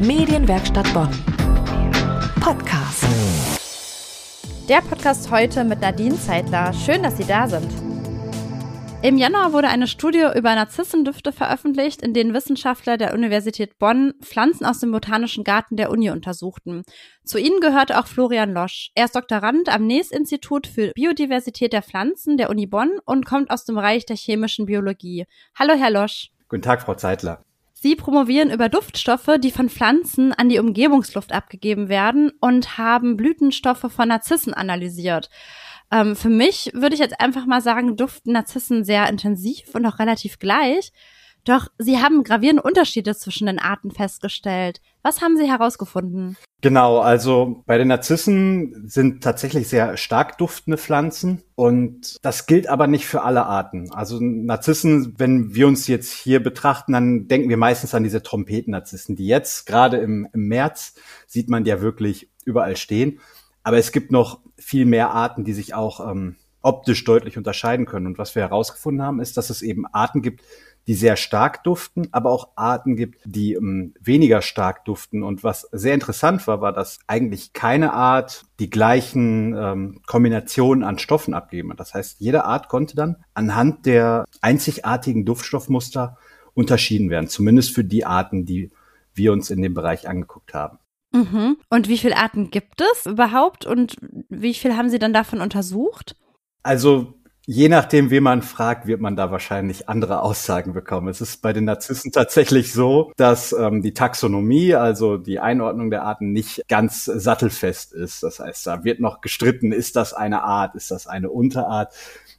Medienwerkstatt Bonn. Podcast. Der Podcast heute mit Nadine Zeitler. Schön, dass Sie da sind. Im Januar wurde eine Studie über Narzissendüfte veröffentlicht, in denen Wissenschaftler der Universität Bonn Pflanzen aus dem Botanischen Garten der Uni untersuchten. Zu ihnen gehörte auch Florian Losch. Er ist Doktorand am NES-Institut für Biodiversität der Pflanzen der Uni Bonn und kommt aus dem Bereich der chemischen Biologie. Hallo, Herr Losch. Guten Tag, Frau Zeitler. Sie promovieren über Duftstoffe, die von Pflanzen an die Umgebungsluft abgegeben werden und haben Blütenstoffe von Narzissen analysiert. Ähm, für mich würde ich jetzt einfach mal sagen, duften Narzissen sehr intensiv und auch relativ gleich. Doch sie haben gravierende Unterschiede zwischen den Arten festgestellt. Was haben Sie herausgefunden? Genau, also bei den Narzissen sind tatsächlich sehr stark duftende Pflanzen und das gilt aber nicht für alle Arten. Also Narzissen, wenn wir uns jetzt hier betrachten, dann denken wir meistens an diese Trompeten-Narzissen, die jetzt gerade im, im März sieht man ja wirklich überall stehen. Aber es gibt noch viel mehr Arten, die sich auch ähm, optisch deutlich unterscheiden können. Und was wir herausgefunden haben, ist, dass es eben Arten gibt, die sehr stark duften, aber auch Arten gibt, die ähm, weniger stark duften. Und was sehr interessant war, war, dass eigentlich keine Art die gleichen ähm, Kombinationen an Stoffen abgeben. Das heißt, jede Art konnte dann anhand der einzigartigen Duftstoffmuster unterschieden werden, zumindest für die Arten, die wir uns in dem Bereich angeguckt haben. Mhm. Und wie viele Arten gibt es überhaupt und wie viel haben Sie dann davon untersucht? Also je nachdem, wen man fragt, wird man da wahrscheinlich andere Aussagen bekommen. Es ist bei den Narzissen tatsächlich so, dass ähm, die Taxonomie, also die Einordnung der Arten, nicht ganz sattelfest ist. Das heißt, da wird noch gestritten, ist das eine Art, ist das eine Unterart.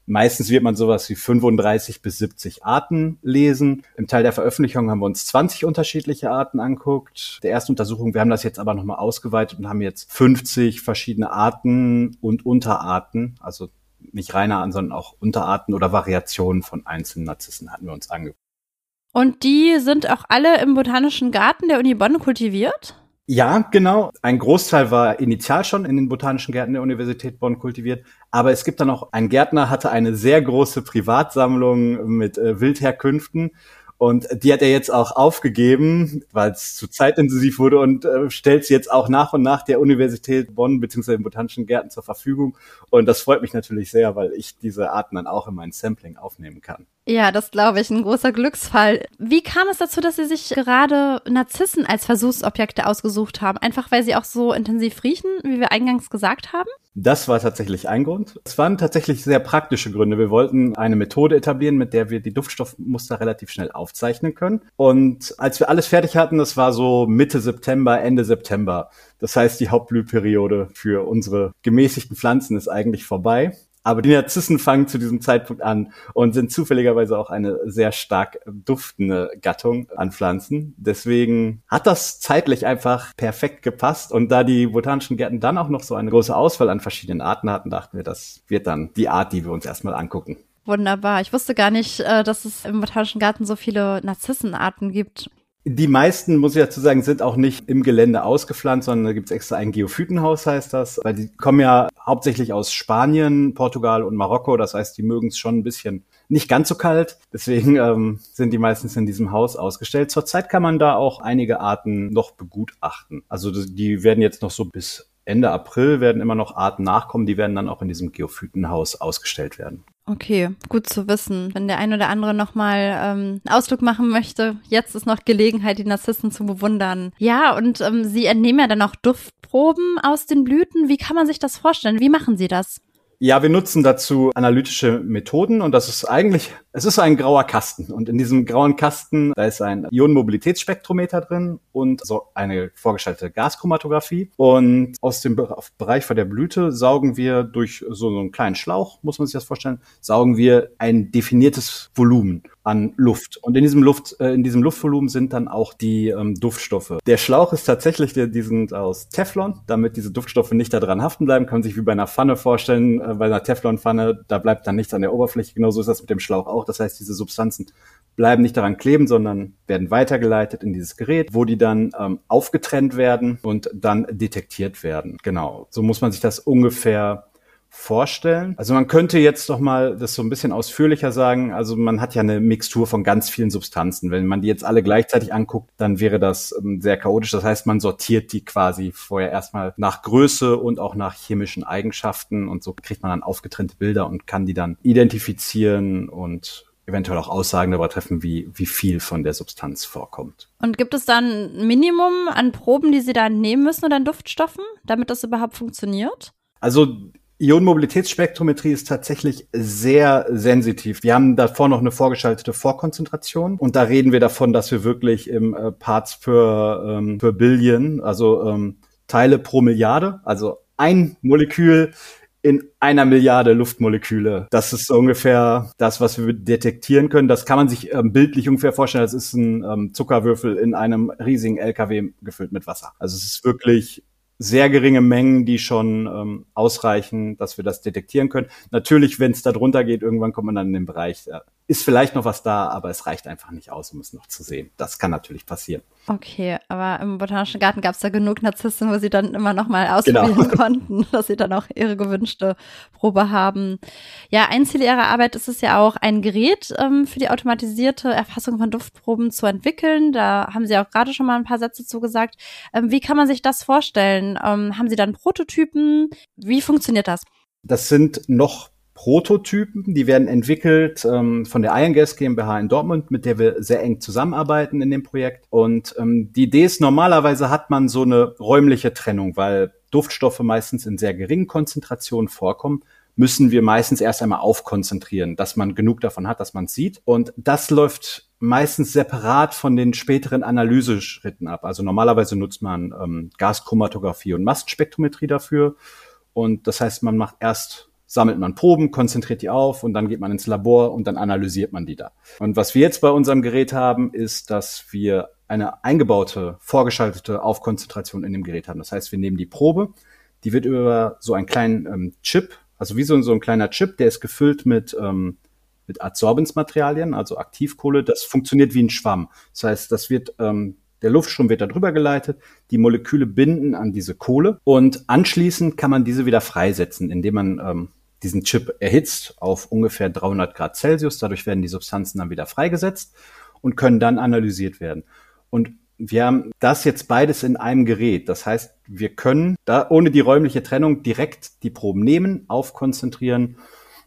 Meistens wird man sowas wie 35 bis 70 Arten lesen. Im Teil der Veröffentlichung haben wir uns 20 unterschiedliche Arten anguckt. Der ersten Untersuchung, wir haben das jetzt aber nochmal ausgeweitet und haben jetzt 50 verschiedene Arten und Unterarten, also nicht reine Arten, sondern auch Unterarten oder Variationen von einzelnen Narzissen hatten wir uns angeguckt. Und die sind auch alle im Botanischen Garten der Uni Bonn kultiviert? Ja, genau. Ein Großteil war initial schon in den botanischen Gärten der Universität Bonn kultiviert, aber es gibt dann auch ein Gärtner hatte eine sehr große Privatsammlung mit äh, Wildherkünften und die hat er jetzt auch aufgegeben, weil es zu zeitintensiv wurde und äh, stellt sie jetzt auch nach und nach der Universität Bonn bzw. den Botanischen Gärten zur Verfügung. Und das freut mich natürlich sehr, weil ich diese Arten dann auch in mein Sampling aufnehmen kann. Ja, das glaube ich, ein großer Glücksfall. Wie kam es dazu, dass Sie sich gerade Narzissen als Versuchsobjekte ausgesucht haben? Einfach weil sie auch so intensiv riechen, wie wir eingangs gesagt haben? Das war tatsächlich ein Grund. Es waren tatsächlich sehr praktische Gründe. Wir wollten eine Methode etablieren, mit der wir die Duftstoffmuster relativ schnell aufzeichnen können. Und als wir alles fertig hatten, das war so Mitte September, Ende September. Das heißt, die Hauptblühperiode für unsere gemäßigten Pflanzen ist eigentlich vorbei. Aber die Narzissen fangen zu diesem Zeitpunkt an und sind zufälligerweise auch eine sehr stark duftende Gattung an Pflanzen. Deswegen hat das zeitlich einfach perfekt gepasst. Und da die botanischen Gärten dann auch noch so eine große Auswahl an verschiedenen Arten hatten, dachten wir, das wird dann die Art, die wir uns erstmal angucken. Wunderbar. Ich wusste gar nicht, äh, dass es im Botanischen Garten so viele Narzissenarten gibt. Die meisten, muss ich dazu sagen, sind auch nicht im Gelände ausgepflanzt, sondern da gibt es extra ein Geophytenhaus, heißt das. Weil die kommen ja hauptsächlich aus Spanien, Portugal und Marokko. Das heißt, die mögen es schon ein bisschen nicht ganz so kalt. Deswegen ähm, sind die meistens in diesem Haus ausgestellt. Zurzeit kann man da auch einige Arten noch begutachten. Also die werden jetzt noch so bis Ende April werden immer noch Arten nachkommen, die werden dann auch in diesem Geophytenhaus ausgestellt werden. Okay, gut zu wissen. Wenn der ein oder andere nochmal ähm, einen Ausflug machen möchte, jetzt ist noch Gelegenheit, die Narzissen zu bewundern. Ja, und ähm, Sie entnehmen ja dann auch Duftproben aus den Blüten. Wie kann man sich das vorstellen? Wie machen Sie das? Ja, wir nutzen dazu analytische Methoden und das ist eigentlich, es ist ein grauer Kasten und in diesem grauen Kasten, da ist ein Ionenmobilitätsspektrometer drin und so eine vorgestellte Gaschromatographie und aus dem Bereich von der Blüte saugen wir durch so einen kleinen Schlauch, muss man sich das vorstellen, saugen wir ein definiertes Volumen an Luft. Und in diesem Luft, äh, in diesem Luftvolumen sind dann auch die ähm, Duftstoffe. Der Schlauch ist tatsächlich, der, die sind aus Teflon, damit diese Duftstoffe nicht da dran haften bleiben. Kann man sich wie bei einer Pfanne vorstellen, äh, bei einer Teflonpfanne, da bleibt dann nichts an der Oberfläche. Genauso ist das mit dem Schlauch auch. Das heißt, diese Substanzen bleiben nicht daran kleben, sondern werden weitergeleitet in dieses Gerät, wo die dann ähm, aufgetrennt werden und dann detektiert werden. Genau. So muss man sich das ungefähr vorstellen? Also man könnte jetzt doch mal das so ein bisschen ausführlicher sagen. Also man hat ja eine Mixtur von ganz vielen Substanzen. Wenn man die jetzt alle gleichzeitig anguckt, dann wäre das ähm, sehr chaotisch. Das heißt, man sortiert die quasi vorher erstmal nach Größe und auch nach chemischen Eigenschaften und so kriegt man dann aufgetrennte Bilder und kann die dann identifizieren und eventuell auch Aussagen darüber treffen, wie, wie viel von der Substanz vorkommt. Und gibt es dann ein Minimum an Proben, die Sie da nehmen müssen oder an Duftstoffen, damit das überhaupt funktioniert? Also Ionenmobilitätsspektrometrie ist tatsächlich sehr sensitiv. Wir haben davor noch eine vorgeschaltete Vorkonzentration und da reden wir davon, dass wir wirklich im äh, Parts per, ähm, per Billion, also ähm, Teile pro Milliarde, also ein Molekül in einer Milliarde Luftmoleküle. Das ist ungefähr das, was wir detektieren können. Das kann man sich ähm, bildlich ungefähr vorstellen. Das ist ein ähm, Zuckerwürfel in einem riesigen LKW gefüllt mit Wasser. Also es ist wirklich sehr geringe Mengen, die schon ähm, ausreichen, dass wir das detektieren können. Natürlich, wenn es da drunter geht, irgendwann kommt man dann in den Bereich, ist vielleicht noch was da, aber es reicht einfach nicht aus, um es noch zu sehen. Das kann natürlich passieren. Okay, aber im Botanischen Garten gab es da genug Narzissen, wo sie dann immer noch mal ausprobieren genau. konnten, dass sie dann auch ihre gewünschte Probe haben. Ja, ein Ziel ihrer Arbeit ist es ja auch, ein Gerät ähm, für die automatisierte Erfassung von Duftproben zu entwickeln. Da haben Sie auch gerade schon mal ein paar Sätze zugesagt. Ähm, wie kann man sich das vorstellen? Ähm, haben Sie dann Prototypen? Wie funktioniert das? Das sind noch Prototypen, die werden entwickelt ähm, von der Iron Gas GmbH in Dortmund, mit der wir sehr eng zusammenarbeiten in dem Projekt. Und ähm, die Idee ist, normalerweise hat man so eine räumliche Trennung, weil Duftstoffe meistens in sehr geringen Konzentrationen vorkommen müssen wir meistens erst einmal aufkonzentrieren, dass man genug davon hat, dass man es sieht. Und das läuft meistens separat von den späteren Analyseschritten ab. Also normalerweise nutzt man ähm, Gaschromatographie und Massenspektrometrie dafür. Und das heißt, man macht erst sammelt man Proben, konzentriert die auf und dann geht man ins Labor und dann analysiert man die da. Und was wir jetzt bei unserem Gerät haben, ist, dass wir eine eingebaute, vorgeschaltete Aufkonzentration in dem Gerät haben. Das heißt, wir nehmen die Probe, die wird über so einen kleinen ähm, Chip, also wie so, so ein kleiner Chip, der ist gefüllt mit, ähm, mit Adsorbenzmaterialien, also Aktivkohle. Das funktioniert wie ein Schwamm. Das heißt, das wird ähm, der Luftstrom wird da drüber geleitet, die Moleküle binden an diese Kohle und anschließend kann man diese wieder freisetzen, indem man ähm, diesen Chip erhitzt auf ungefähr 300 Grad Celsius. Dadurch werden die Substanzen dann wieder freigesetzt und können dann analysiert werden. Und wir haben das jetzt beides in einem Gerät. Das heißt, wir können da ohne die räumliche Trennung direkt die Proben nehmen, aufkonzentrieren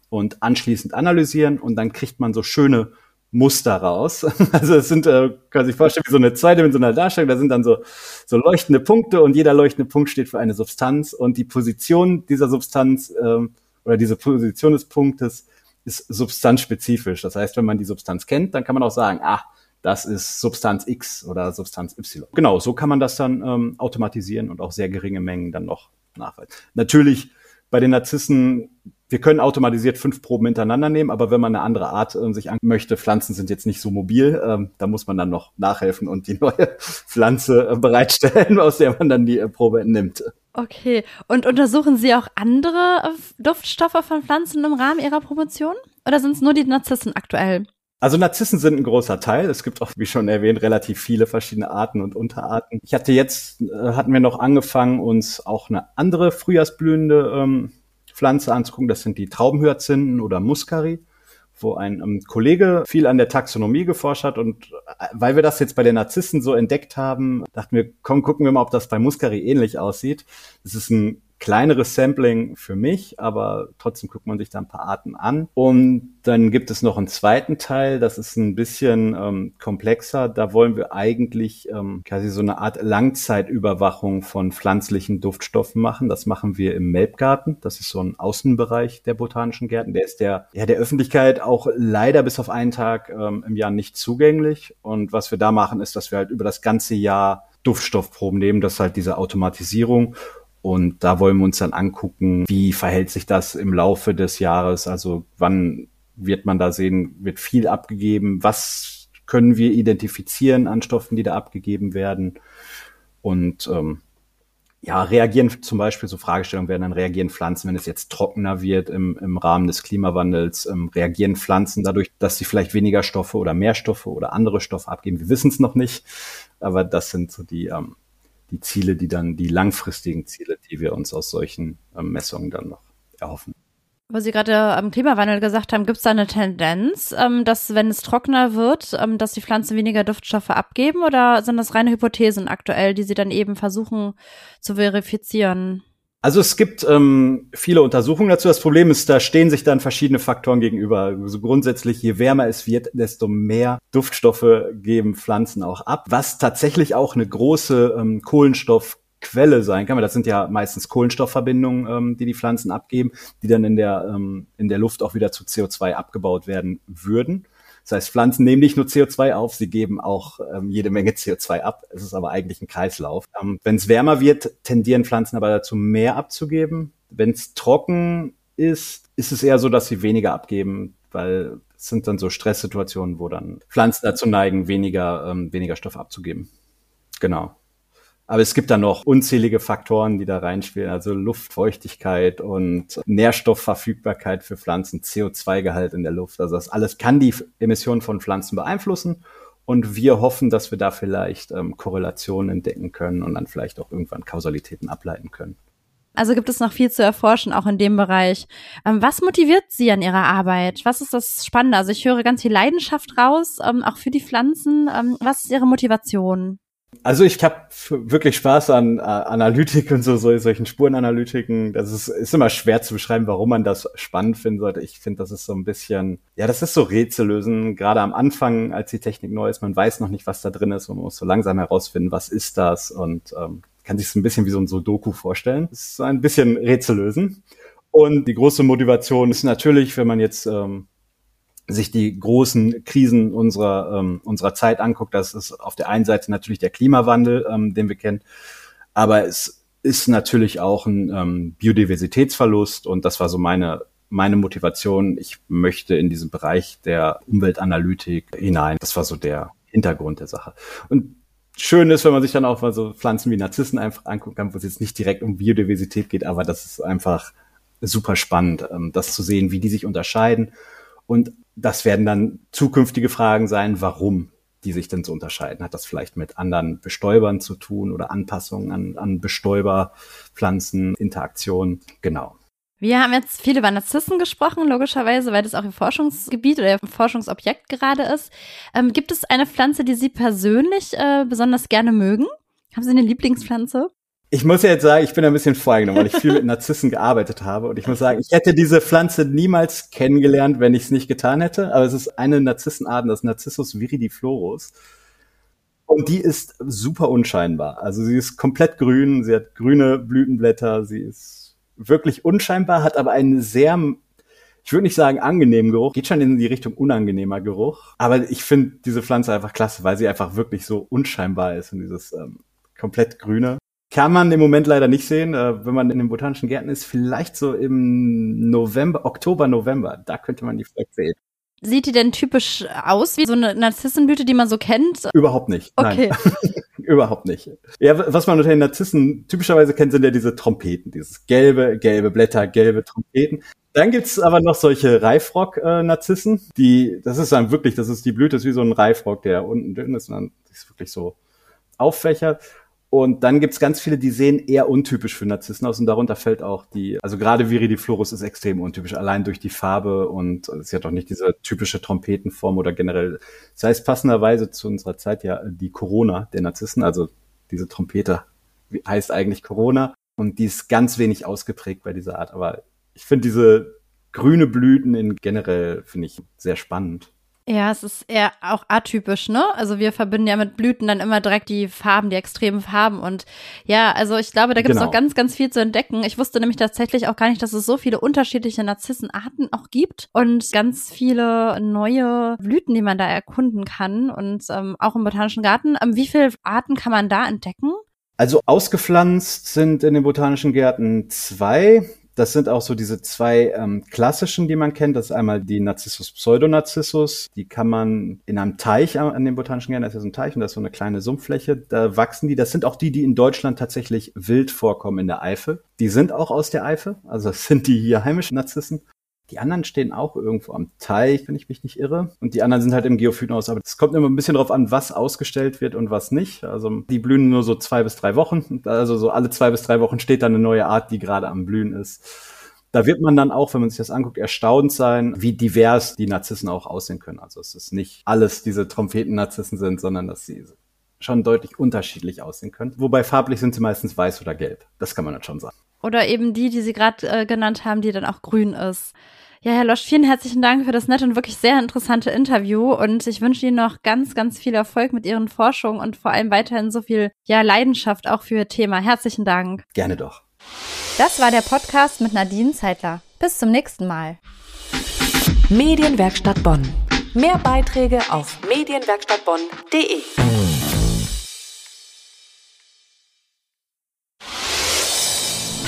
und anschließend analysieren und dann kriegt man so schöne Muster raus. Also es sind, äh, kann sich vorstellen, wie so eine zweidimensionale Darstellung. Da sind dann so, so leuchtende Punkte und jeder leuchtende Punkt steht für eine Substanz und die Position dieser Substanz ähm, oder diese Position des Punktes ist substanzspezifisch. Das heißt, wenn man die Substanz kennt, dann kann man auch sagen, ah, das ist Substanz X oder Substanz Y. Genau, so kann man das dann ähm, automatisieren und auch sehr geringe Mengen dann noch nachweisen. Natürlich bei den Narzissen, wir können automatisiert fünf Proben hintereinander nehmen, aber wenn man eine andere Art äh, sich an möchte, Pflanzen sind jetzt nicht so mobil, ähm, da muss man dann noch nachhelfen und die neue Pflanze äh, bereitstellen, aus der man dann die äh, Probe entnimmt. Okay. Und untersuchen Sie auch andere äh, Duftstoffe von Pflanzen im Rahmen Ihrer Promotion? Oder sind es nur die Narzissen aktuell? Also Narzissen sind ein großer Teil. Es gibt auch, wie schon erwähnt, relativ viele verschiedene Arten und Unterarten. Ich hatte jetzt, äh, hatten wir noch angefangen, uns auch eine andere frühjahrsblühende ähm, Pflanze anzugucken. Das sind die Traubenhyazinthen oder Muscari wo ein ähm, Kollege viel an der Taxonomie geforscht hat und äh, weil wir das jetzt bei den Narzissen so entdeckt haben, dachten wir, komm, gucken wir mal, ob das bei Muscari ähnlich aussieht. Es ist ein kleineres Sampling für mich, aber trotzdem guckt man sich da ein paar Arten an. Und dann gibt es noch einen zweiten Teil, das ist ein bisschen ähm, komplexer. Da wollen wir eigentlich ähm, quasi so eine Art Langzeitüberwachung von pflanzlichen Duftstoffen machen. Das machen wir im Melbgarten. Das ist so ein Außenbereich der botanischen Gärten. Der ist der, ja, der Öffentlichkeit auch leider bis auf einen Tag ähm, im Jahr nicht zugänglich. Und was wir da machen, ist, dass wir halt über das ganze Jahr Duftstoffproben nehmen. Das ist halt diese Automatisierung. Und da wollen wir uns dann angucken, wie verhält sich das im Laufe des Jahres? Also wann wird man da sehen, wird viel abgegeben? Was können wir identifizieren an Stoffen, die da abgegeben werden? Und ähm, ja, reagieren zum Beispiel, so Fragestellungen werden dann reagieren Pflanzen, wenn es jetzt trockener wird im, im Rahmen des Klimawandels, ähm, reagieren Pflanzen dadurch, dass sie vielleicht weniger Stoffe oder mehr Stoffe oder andere Stoffe abgeben. Wir wissen es noch nicht, aber das sind so die, ähm, die Ziele, die dann, die langfristigen Ziele, die wir uns aus solchen ähm, Messungen dann noch erhoffen. Wo Sie gerade am Klimawandel gesagt haben, gibt es da eine Tendenz, ähm, dass wenn es trockener wird, ähm, dass die Pflanzen weniger Duftstoffe abgeben oder sind das reine Hypothesen aktuell, die Sie dann eben versuchen zu verifizieren? Also es gibt ähm, viele Untersuchungen dazu. Das Problem ist, da stehen sich dann verschiedene Faktoren gegenüber. Also grundsätzlich, je wärmer es wird, desto mehr Duftstoffe geben Pflanzen auch ab. Was tatsächlich auch eine große ähm, Kohlenstoffquelle sein kann, weil das sind ja meistens Kohlenstoffverbindungen, ähm, die die Pflanzen abgeben, die dann in der, ähm, in der Luft auch wieder zu CO2 abgebaut werden würden. Das heißt, Pflanzen nehmen nicht nur CO2 auf, sie geben auch ähm, jede Menge CO2 ab. Es ist aber eigentlich ein Kreislauf. Ähm, Wenn es wärmer wird, tendieren Pflanzen aber dazu, mehr abzugeben. Wenn es trocken ist, ist es eher so, dass sie weniger abgeben, weil es sind dann so Stresssituationen, wo dann Pflanzen dazu neigen, weniger, ähm, weniger Stoff abzugeben. Genau. Aber es gibt da noch unzählige Faktoren, die da reinspielen, also Luftfeuchtigkeit und Nährstoffverfügbarkeit für Pflanzen, CO2-Gehalt in der Luft. Also das alles kann die Emissionen von Pflanzen beeinflussen. Und wir hoffen, dass wir da vielleicht ähm, Korrelationen entdecken können und dann vielleicht auch irgendwann Kausalitäten ableiten können. Also gibt es noch viel zu erforschen, auch in dem Bereich. Ähm, was motiviert Sie an Ihrer Arbeit? Was ist das Spannende? Also ich höre ganz viel Leidenschaft raus, ähm, auch für die Pflanzen. Ähm, was ist Ihre Motivation? Also ich habe wirklich Spaß an äh, Analytik und so, so solchen Spurenanalytiken. Das ist, ist immer schwer zu beschreiben, warum man das spannend finden sollte. Ich finde, das ist so ein bisschen, ja, das ist so Rätsel lösen. Gerade am Anfang, als die Technik neu ist, man weiß noch nicht, was da drin ist und man muss so langsam herausfinden, was ist das und ähm, kann sich so ein bisschen wie so ein Sudoku vorstellen. Das ist ein bisschen Rätsel lösen. Und die große Motivation ist natürlich, wenn man jetzt ähm, sich die großen Krisen unserer, ähm, unserer Zeit anguckt, das ist auf der einen Seite natürlich der Klimawandel, ähm, den wir kennen, aber es ist natürlich auch ein ähm, Biodiversitätsverlust und das war so meine meine Motivation. Ich möchte in diesen Bereich der Umweltanalytik hinein. Das war so der Hintergrund der Sache. Und schön ist, wenn man sich dann auch mal so Pflanzen wie Narzissen einfach angucken kann, wo es jetzt nicht direkt um Biodiversität geht, aber das ist einfach super spannend, ähm, das zu sehen, wie die sich unterscheiden und das werden dann zukünftige Fragen sein, warum die sich denn so unterscheiden. Hat das vielleicht mit anderen Bestäubern zu tun oder Anpassungen an, an Bestäuberpflanzen, Interaktionen? Genau. Wir haben jetzt viel über Narzissen gesprochen, logischerweise, weil das auch Ihr Forschungsgebiet oder Ihr Forschungsobjekt gerade ist. Ähm, gibt es eine Pflanze, die Sie persönlich äh, besonders gerne mögen? Haben Sie eine Lieblingspflanze? Ich muss ja jetzt sagen, ich bin ein bisschen vorgenommen, weil ich viel mit Narzissen gearbeitet habe. Und ich muss sagen, ich hätte diese Pflanze niemals kennengelernt, wenn ich es nicht getan hätte. Aber es ist eine Narzissenart, das Narcissus viridiflorus. Und die ist super unscheinbar. Also sie ist komplett grün, sie hat grüne Blütenblätter, sie ist wirklich unscheinbar, hat aber einen sehr, ich würde nicht sagen angenehmen Geruch, geht schon in die Richtung unangenehmer Geruch. Aber ich finde diese Pflanze einfach klasse, weil sie einfach wirklich so unscheinbar ist und dieses ähm, komplett grüne. Kann man im Moment leider nicht sehen. Äh, wenn man in den botanischen Gärten ist, vielleicht so im November, Oktober, November. Da könnte man die vielleicht sehen. Sieht die denn typisch aus wie so eine Narzissenblüte, die man so kennt? Überhaupt nicht. Okay. Überhaupt nicht. Ja, was man unter den Narzissen typischerweise kennt, sind ja diese Trompeten, dieses gelbe, gelbe Blätter, gelbe Trompeten. Dann gibt's aber noch solche Reifrock-Narzissen, die, das ist dann wirklich, das ist die Blüte, ist wie so ein Reifrock, der unten dünn ist und dann ist wirklich so auffächert. Und dann gibt's ganz viele, die sehen eher untypisch für Narzissen aus und darunter fällt auch die, also gerade Viridiflorus ist extrem untypisch, allein durch die Farbe und sie hat auch nicht diese typische Trompetenform oder generell, das heißt passenderweise zu unserer Zeit ja die Corona der Narzissen, also diese Trompete heißt eigentlich Corona und die ist ganz wenig ausgeprägt bei dieser Art, aber ich finde diese grüne Blüten in generell finde ich sehr spannend. Ja, es ist eher auch atypisch, ne? Also wir verbinden ja mit Blüten dann immer direkt die Farben, die extremen Farben. Und ja, also ich glaube, da gibt es genau. noch ganz, ganz viel zu entdecken. Ich wusste nämlich tatsächlich auch gar nicht, dass es so viele unterschiedliche Narzissenarten auch gibt und ganz viele neue Blüten, die man da erkunden kann. Und ähm, auch im Botanischen Garten. Ähm, wie viele Arten kann man da entdecken? Also ausgepflanzt sind in den botanischen Gärten zwei. Das sind auch so diese zwei ähm, klassischen, die man kennt. Das ist einmal die Narcissus pseudonarcissus. Die kann man in einem Teich an den botanischen Gärten, das ist ein Teich und das ist so eine kleine Sumpffläche, da wachsen die. Das sind auch die, die in Deutschland tatsächlich wild vorkommen in der Eifel. Die sind auch aus der Eifel, also das sind die hier heimischen Narzissen. Die anderen stehen auch irgendwo am Teich, wenn ich mich nicht irre. Und die anderen sind halt im Geophytenhaus. Aber es kommt immer ein bisschen drauf an, was ausgestellt wird und was nicht. Also die blühen nur so zwei bis drei Wochen. Also so alle zwei bis drei Wochen steht da eine neue Art, die gerade am Blühen ist. Da wird man dann auch, wenn man sich das anguckt, erstaunt sein, wie divers die Narzissen auch aussehen können. Also es ist nicht alles diese Trompeten-Narzissen sind, sondern dass sie schon deutlich unterschiedlich aussehen können. Wobei farblich sind sie meistens weiß oder gelb. Das kann man dann schon sagen. Oder eben die, die Sie gerade äh, genannt haben, die dann auch grün ist. Ja, Herr Losch, vielen herzlichen Dank für das nette und wirklich sehr interessante Interview und ich wünsche Ihnen noch ganz, ganz viel Erfolg mit Ihren Forschungen und vor allem weiterhin so viel ja, Leidenschaft auch für Ihr Thema. Herzlichen Dank. Gerne doch. Das war der Podcast mit Nadine Zeitler. Bis zum nächsten Mal. Medienwerkstatt Bonn. Mehr Beiträge auf medienwerkstattbonn.de.